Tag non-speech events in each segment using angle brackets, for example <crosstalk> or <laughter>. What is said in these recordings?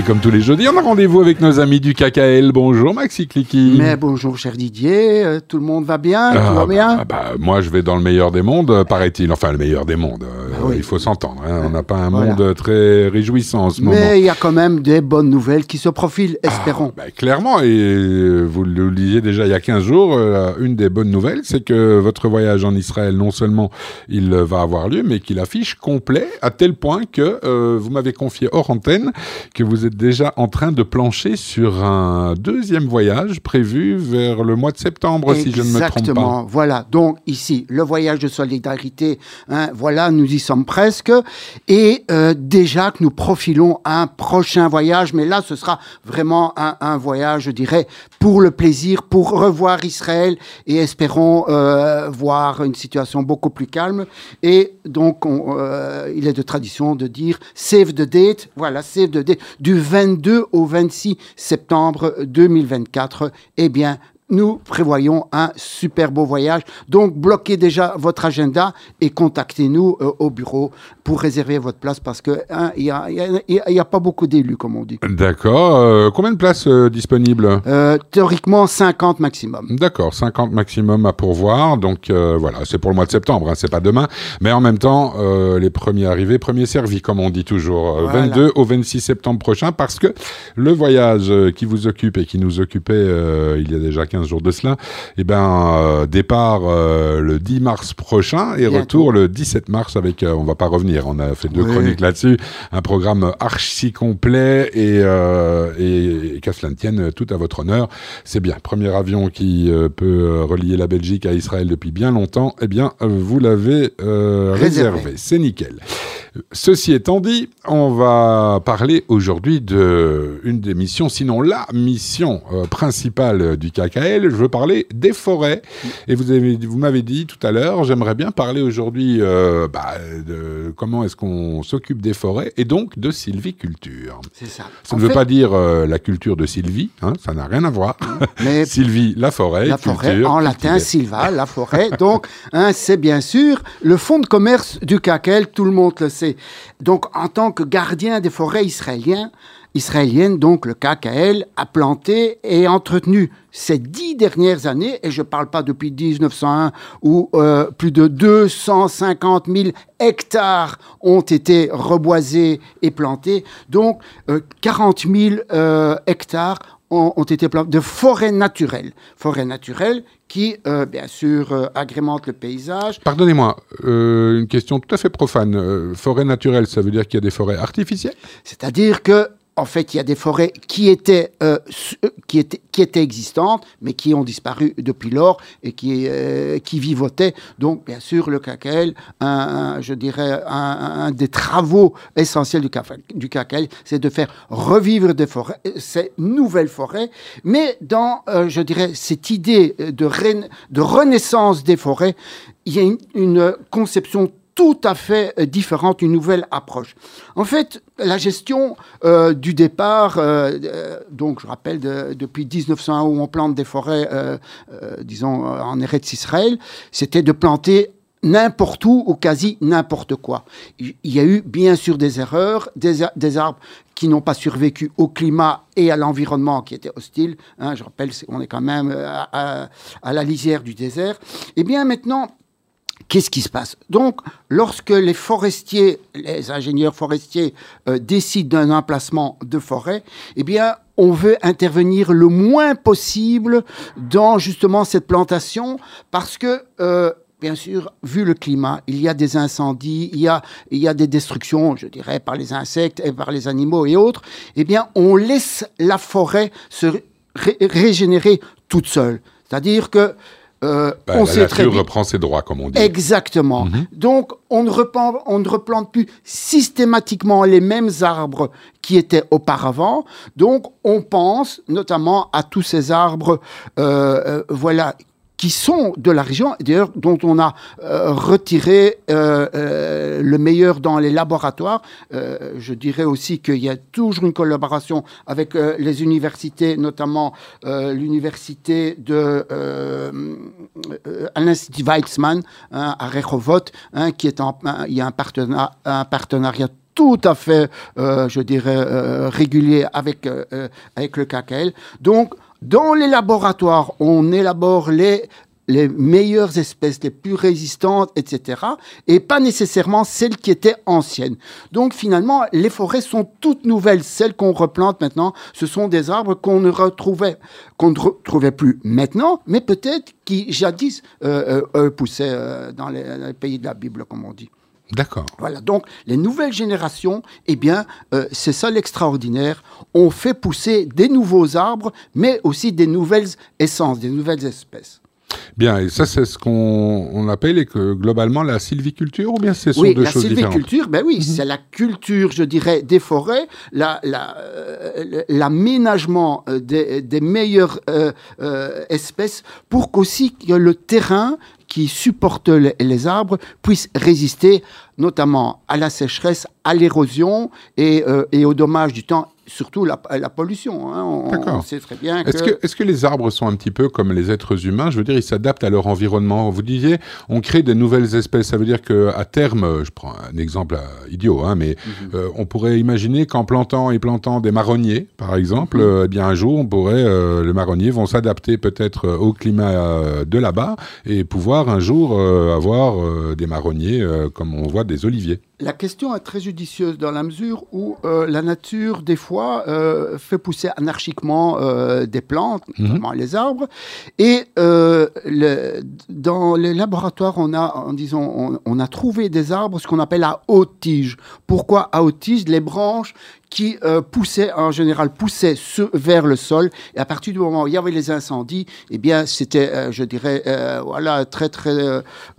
Et comme tous les jeudis, on a rendez-vous avec nos amis du KKL. Bonjour Maxi Clicky. Mais bonjour cher Didier, euh, tout le monde va bien, tout Ah, va bah, bien? ah, bah, moi, je vais dans le meilleur des mondes, euh, paraît-il. Enfin, le meilleur des mondes. Oui. Il faut s'entendre. hein. On n'a pas un Voilà. monde très réjouissant en ce moment. Mais il y a quand même des bonnes nouvelles qui se profilent, espérons. Bah, clairement, et vous le disiez déjà il y a 15 jours, euh, une des bonnes nouvelles, c'est que votre voyage en Israël, non seulement il va avoir lieu, mais qu'il affiche complet, à tel point que euh, vous m'avez confié hors antenne que vous êtes déjà en train de plancher sur un deuxième voyage prévu vers le mois de septembre, si je ne me trompe pas. Exactement. Voilà. Donc ici, le voyage de solidarité. hein, voilà, nous y sommes presque. Et euh, déjà que nous profilons un prochain voyage, mais là, ce sera vraiment un, voyage, je dirais, pour le plaisir, pour revoir Israël et espérons euh, voir une situation beaucoup plus calme. Et donc, on, euh, il est de tradition de dire save the date. Voilà, save the date du 22 au 26 septembre 2024. Eh bien, nous prévoyons un super beau voyage. Donc, bloquez déjà votre agenda et contactez-nous euh, au bureau pour réserver votre place parce que hein, il n'y a, y a- il y a pas beaucoup d'élus, comme on dit. D'accord. Euh, combien de places euh, disponibles? Théoriquement, 50 maximum. D'accord, 50 maximum à pourvoir. Donc voilà, c'est pour le mois de septembre, hein, c'est pas demain. Mais en même temps, les premiers arrivés, premiers servis, comme on dit toujours. Euh, Voilà. 22 au 26 septembre prochain, parce que le voyage qui vous occupe et qui nous occupait il y a déjà 15 jours de cela, eh ben, euh, départ euh, le 10 mars prochain et retour le 17 mars avec, euh, on va pas revenir, on a fait deux chroniques là-dessus, un programme archi complet et, euh, et, et qu'à cela ne tienne, tout à votre honneur. C'est bien. Premier avion qui euh, peut relier la Belgique à Israël depuis bien longtemps, eh bien, vous l'avez euh, Réservé. réservé. C'est nickel. Ceci étant dit, on va parler aujourd'hui de une des missions, sinon la mission euh, principale du KKL. Je veux parler des forêts. Et vous avez, vous m'avez dit tout à l'heure, j'aimerais bien parler aujourd'hui euh, bah, de comment est-ce qu'on s'occupe des forêts et donc de sylviculture. C'est ça. Ça En ne veut pas dire euh, la culture de Sylvie, hein, ça n'a rien à voir. <laughs> mais <laughs> Sylvie, la forêt. la forêt, culture, en cultiver. latin, silva, la forêt. Donc, hein, c'est bien sûr le fonds de commerce du CACEL, tout le monde le sait. Donc, en tant que gardien des forêts israéliennes, donc le KKL a planté et entretenu ces dix dernières années, et je ne parle pas depuis 1901 où euh, plus de 250 000 hectares ont été reboisés et plantés, donc euh, 40 000 euh, hectares ont, ont été plantés de forêts naturelles. Forêts naturelles qui, euh, bien sûr, euh, agrémentent le paysage. Pardonnez-moi, euh, une question tout à fait profane. Forêt naturelle, ça veut dire qu'il y a des forêts artificielles? C'est-à-dire que, en fait, il y a des forêts qui étaient, euh, euh, qui existantes, mais qui ont disparu depuis lors et qui, euh, vivotaient. Donc, bien sûr, le KKL, un, je dirais, un, des travaux essentiels du, du c'est de faire revivre des forêts, ces nouvelles forêts, mais dans, je dirais, cette idée de renaissance des forêts, il y a une, une conception tout à fait euh, différente, une nouvelle approche. En fait, la gestion euh, du départ, euh, donc je rappelle de- depuis 1901 où on plante des forêts, disons en Eretz Israël, c'était de planter n'importe où ou quasi n'importe quoi. Il y a eu bien sûr des erreurs, des, arbres qui n'ont pas survécu au climat et à l'environnement qui était hostile. Hein, je rappelle, on est quand même à, à- la lisière du désert. Et bien maintenant, Qu'est-ce qui se passe? Donc, lorsque les forestiers, les ingénieurs forestiers euh, décident d'un emplacement de forêt, eh bien, on veut intervenir le moins possible dans justement cette plantation parce que euh, Bien sûr, vu le climat, il y a des incendies, il y a, il y a des destructions, je dirais, par les insectes et par les animaux et autres. Eh bien, on laisse la forêt se ré- régénérer toute seule. C'est-à-dire que euh, Bah, on La sait très nature reprend ses droits, comme on dit. Exactement. Donc, on ne, replante, on ne replante plus systématiquement les mêmes arbres qui étaient auparavant. Donc, on pense notamment à tous ces arbres, euh, euh, voilà, qui sont de la région, d'ailleurs dont on a euh, retiré euh, euh, le meilleur dans les laboratoires. Euh, je dirais aussi qu'il y a toujours une collaboration avec euh, les universités, notamment l'université de à l'Institut Weizmann hein, à Rehovot, hein, qui est en, il y a un, partenariat, un partenariat tout à fait, euh, je dirais, euh, régulier avec, euh, avec le KKL. Donc, dans les laboratoires, on élabore les, les meilleures espèces, les plus résistantes, etc. Et pas nécessairement celles qui étaient anciennes. Donc finalement, les forêts sont toutes nouvelles. Celles qu'on replante maintenant, ce sont des arbres qu'on ne retrouvait, qu'on ne retrouvait plus maintenant, mais peut-être qui jadis euh, euh, poussaient euh, dans les, dans les pays de la Bible, comme on dit. D'accord. Voilà, donc les nouvelles générations, eh bien, euh, c'est ça l'extraordinaire. On fait pousser des nouveaux arbres, mais aussi des nouvelles essences, des nouvelles espèces. Bien, et ça, c'est ce qu'on on appelle et que, globalement la sylviculture, ou bien ce sont Oui, deux la choses différentes? sylviculture, ben oui, c'est la culture, je dirais, des forêts, la- la, euh, l'aménagement euh, des, des meilleures euh, euh, espèces pour qu'aussi que le terrain qui supporte les, arbres puisse résister notamment à la sécheresse, à l'érosion et, euh, et aux dommages du temps, surtout la, la pollution. hein. On, sait très bien Est-ce que, les arbres sont un petit peu comme les êtres humains? Je veux dire, ils s'adaptent à leur environnement. Vous disiez, on crée de nouvelles espèces. Ça veut dire qu'à terme, je prends un exemple euh, idiot, hein, mais Mhm. euh, on pourrait imaginer qu'en plantant et plantant des marronniers, par exemple, Mhm. euh, eh bien un jour, on pourrait, euh, les marronniers vont s'adapter peut-être au climat de là-bas et pouvoir un jour avoir des marronniers comme on voit des oliviers. La question est très judicieuse dans la mesure où euh, la nature, des fois, euh, fait pousser anarchiquement euh, des plantes, Mhm. notamment les arbres. Et le- dans les laboratoires, on a, en disons, on, on a trouvé des arbres, ce qu'on appelle à haute tige. Pourquoi à haute tige Les branches qui euh, poussaient, en général, poussaient ce- vers le sol. Et à partir du moment où il y avait les incendies, eh bien, c'était, euh, je dirais, euh, voilà, très, très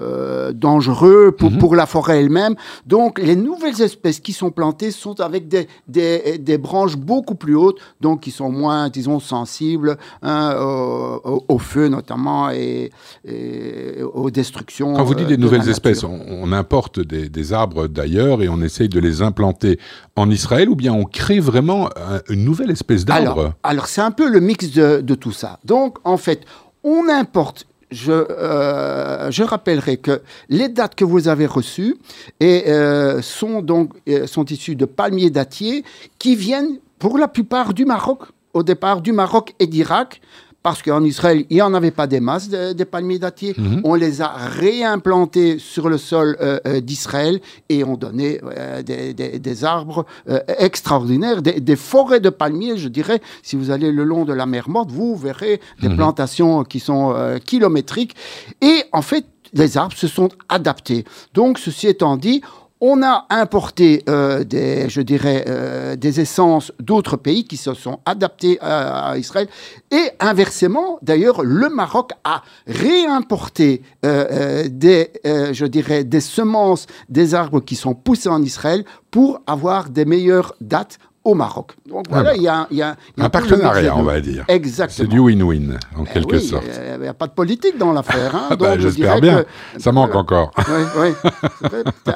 euh, dangereux pour, pour la forêt elle-même. Donc, les nouvelles espèces qui sont plantées sont avec des, des, des branches beaucoup plus hautes, donc qui sont moins, disons, sensibles hein, au, feu notamment et, et aux destructions. Quand vous dites des de nouvelles espèces, on, on importe des, des arbres d'ailleurs et on essaye de les implanter en Israël ou bien on crée vraiment un- une nouvelle espèce d'arbre Alors, c'est un peu le mix de, tout ça. Donc, en fait, on importe. Je, euh, je rappellerai que les dates que vous avez reçues et, euh, sont donc euh, sont issues de palmiers dattiers qui viennent pour la plupart du Maroc, au départ du Maroc et d'Irak. Parce qu'en Israël, il n'y en avait pas des masses de- des palmiers dattiers. On les a réimplantés sur le sol euh, euh, d'Israël et on donnait euh, des, des- des arbres euh, extraordinaires, des, des forêts de palmiers, je dirais. Si vous allez le long de la mer Morte, vous verrez des plantations qui sont kilométriques. Et en fait, les arbres se sont adaptés. Donc, ceci étant dit, on a importé euh, des, je dirais, euh, des essences d'autres pays qui se sont adaptés à, Israël. Et inversement, d'ailleurs, le Maroc a réimporté euh, euh, des, je dirais, des semences des arbres qui sont poussés en Israël pour avoir des meilleures dates au Maroc. Donc voilà, bah. il y a, y y Un partenariat, on va dire. Exactement. C'est du win-win, en Eh quelque oui, sorte. Il n'y a, pas de politique dans l'affaire. Hein, <laughs> Ah bah, J'espère bien. que- Ça manque encore. Oui, oui.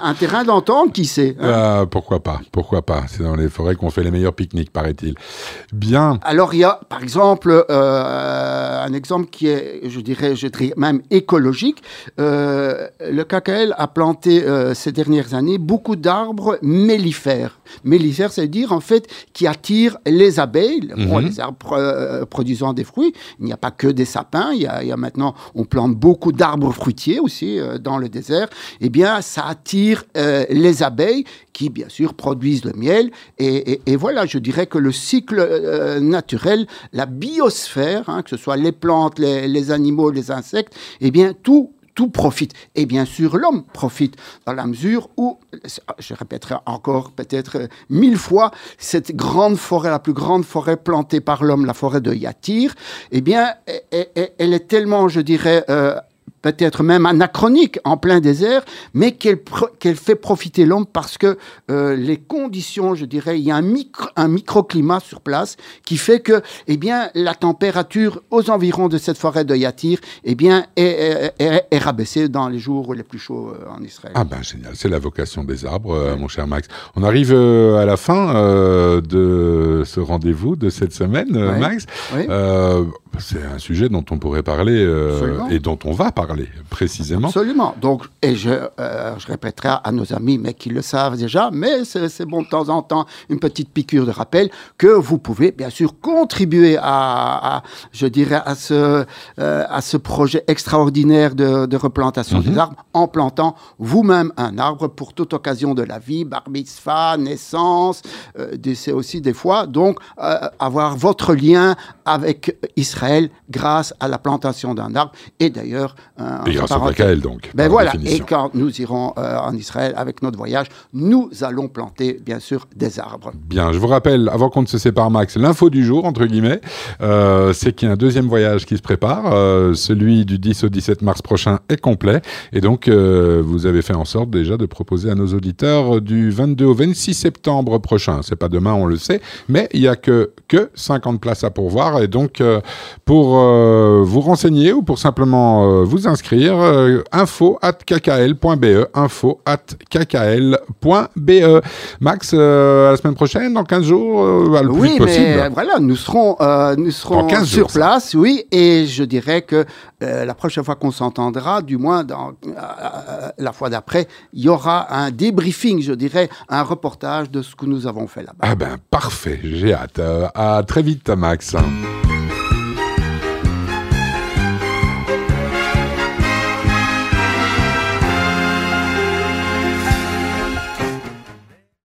Un terrain d'entente, qui sait. hein. Ah, pourquoi pas Pourquoi pas C'est dans les forêts qu'on fait les meilleurs pique-niques, paraît-il. Bien. Alors, il y a, par exemple, euh, un exemple qui est, je dirais, je dirais même écologique. Euh, le KKL a planté euh, ces dernières années beaucoup d'arbres mellifères. Mellifères, c'est à dire, en fait, qui attirent les abeilles, bon, Mhm. les arbres euh, produisant des fruits. Il n'y a pas que des sapins. Il y a, il y a maintenant, on plante beaucoup d'arbres fruitiers aussi euh, dans le désert. Eh bien, ça attire euh, les abeilles qui, bien sûr, produisent le miel. Et, et- et voilà, je dirais que le cycle naturel, la biosphère, hein, que ce soit les plantes, les, les animaux, les insectes, eh bien, tout tout profite. Et bien sûr, l'homme profite dans la mesure où, je répéterai encore peut-être mille fois, cette grande forêt, la plus grande forêt plantée par l'homme, la forêt de Yatir, eh bien, elle est tellement, je dirais, euh, peut-être même anachronique en plein désert, mais qu'elle fait profiter l'homme parce que euh, les conditions, je dirais, il y a un, micro, un microclimat sur place qui fait que, eh bien, la température aux environs de cette forêt de Yatir, eh bien, est, est- est- est rabaissée dans les jours les plus chauds euh, en Israël. Ah ben génial, c'est la vocation des arbres, euh, mon cher Max. On arrive euh, à la fin de ce rendez-vous de cette semaine, Ouais. Max. C'est un sujet dont on pourrait parler et dont on va parler parler précisément. Absolument. Donc, et je, euh, je répéterai à nos amis, mais qui le savent déjà, mais c'est bon de temps en temps une petite piqûre de rappel que vous pouvez bien sûr contribuer à, je dirais, à ce, euh, à ce projet extraordinaire de, de replantation des mhm. arbres en plantant vous-même un arbre pour toute occasion de la vie, bar mitzvah, naissance, euh, décès aussi des fois. Donc, avoir votre lien avec Israël grâce à la plantation d'un arbre et d'ailleurs et grâce au donc. Ben voilà. Et quand nous irons euh, en Israël avec notre voyage, nous allons planter, bien sûr, des arbres. Bien. Je vous rappelle, avant qu'on ne se sépare, Max, l'info du jour, entre guillemets, euh, c'est qu'il y a un deuxième voyage qui se prépare. Euh, celui du 10 au 17 mars prochain est complet. Et donc, vous avez fait en sorte déjà de proposer à nos auditeurs du 22 au 26 septembre prochain. C'est pas demain, on le sait. Mais il n'y a que, que 50 places à pourvoir. Et donc, pour vous renseigner ou pour simplement vous inscrire, info at kkl.be, info at kkl.be. Max, euh, à la semaine prochaine, dans 15 jours, euh, le oui, plus possible. voilà, nous serons, euh, nous serons sur place, oui, et je dirais que la prochaine fois qu'on s'entendra, du moins dans, la fois d'après, il y aura un débriefing, je dirais, un reportage de ce que nous avons fait là-bas. Ah ben, parfait, j'ai hâte. à très vite, Max.